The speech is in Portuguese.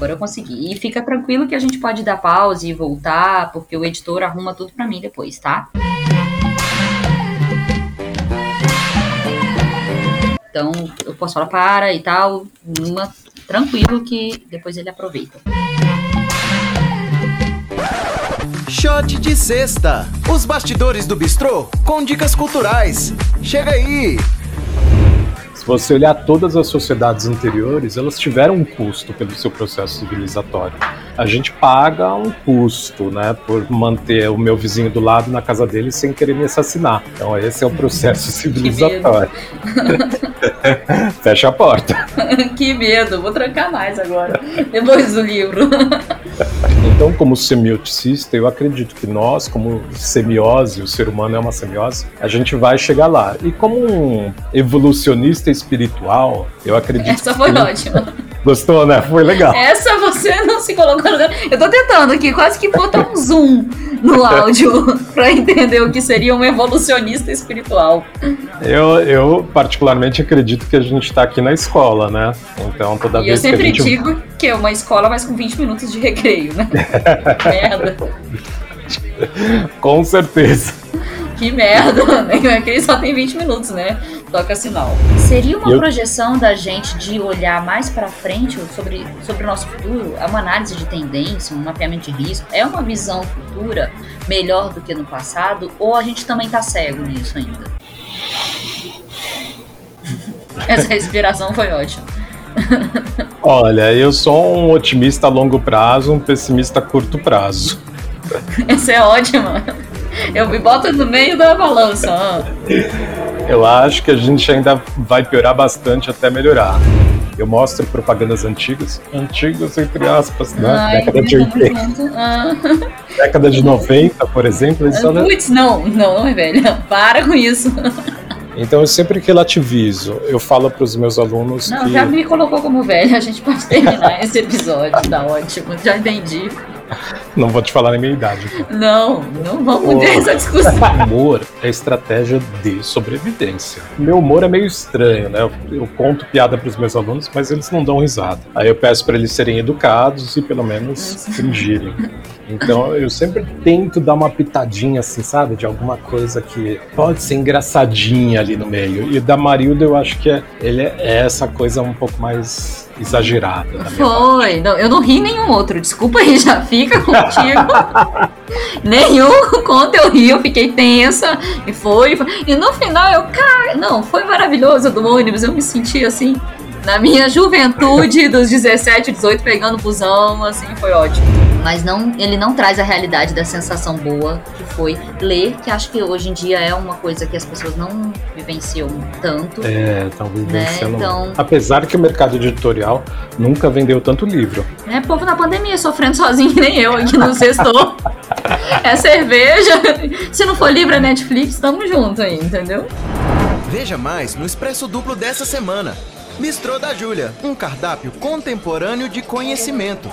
agora eu consegui. E fica tranquilo que a gente pode dar pause e voltar, porque o editor arruma tudo pra mim depois, tá? Então eu posso falar para e tal, numa, tranquilo que depois ele aproveita. Shot de sexta. Os bastidores do bistrô com dicas culturais. Chega aí! Se você olhar todas as sociedades anteriores, elas tiveram um custo pelo seu processo civilizatório. A gente paga um custo, né, por manter o meu vizinho do lado na casa dele sem querer me assassinar. Então esse é o processo civilizatório. Fecha a porta. que medo, vou trancar mais agora, depois do livro. Como semioticista, eu acredito que nós, como semiose, o ser humano é uma semiose, a gente vai chegar lá. E como um evolucionista espiritual, eu acredito Essa foi que... ótima. Gostou, né? Foi legal. Essa você não se colocou no lugar. Eu tô tentando aqui, quase que botar um zoom no áudio pra entender o que seria um evolucionista espiritual. Eu, eu particularmente acredito que a gente tá aqui na escola, né? Então toda E eu vez que a sempre gente. digo que é uma escola, mas com 20 minutos de recreio, né? merda. Com certeza. Que merda, né? Só tem 20 minutos, né? Toca sinal. Seria uma Eu- projeção da gente de olhar mais pra frente sobre, sobre o nosso futuro? É uma análise de tendência, um mapeamento de risco? É uma visão futura melhor do que no passado? Ou a gente também tá cego nisso ainda? Essa respiração foi ótima. Olha, eu sou um otimista a longo prazo, um pessimista a curto prazo. Essa é ótima. Eu me boto no meio da balança. Eu acho que a gente ainda vai piorar bastante até melhorar. Eu mostro propagandas antigas, antigas entre aspas, né? Ai, década de tamo 80, junto. Ah. década de 90, por exemplo. eles falam- Putz, não, não, não é velha. Para com isso. Então eu sempre relativizo. Eu falo para os meus alunos Não, que já me colocou como velha. A gente pode terminar esse episódio. Tá ótimo. Já entendi. Não vou te falar na minha idade. Não, não vamos ter essa discussão. Humor é estratégia de sobrevivência. Meu humor é meio estranho, né? Eu, eu conto piada para os meus alunos, mas eles não dão risada. Aí eu peço para eles serem educados e pelo menos fingirem. Então eu sempre tento dar uma pitadinha assim, sabe? De alguma coisa que pode ser engraçadinha ali no meio. E da Marilda eu acho que é, ele é essa coisa um pouco mais exagerada. Foi. Não, eu não ri nenhum outro. Desculpa aí, já fica contigo. nenhum conto eu ri, eu fiquei tensa. E foi. foi. E no final eu, cara, não, foi maravilhoso do ônibus. Eu me senti assim. Na minha juventude, dos 17, 18, pegando busão, assim, foi ótimo. Mas não, ele não traz a realidade da sensação boa que foi ler, que acho que hoje em dia é uma coisa que as pessoas não vivenciam tanto. É, talvez Né, vencendo. então- Apesar que o mercado editorial nunca vendeu tanto livro. É povo na pandemia, sofrendo sozinho, que nem eu aqui no sexto. é cerveja. Se não for livre, é Netflix, tamo junto aí, entendeu? Veja mais no Expresso Duplo dessa semana. Bistrô da Júlia, um cardápio contemporâneo de conhecimento.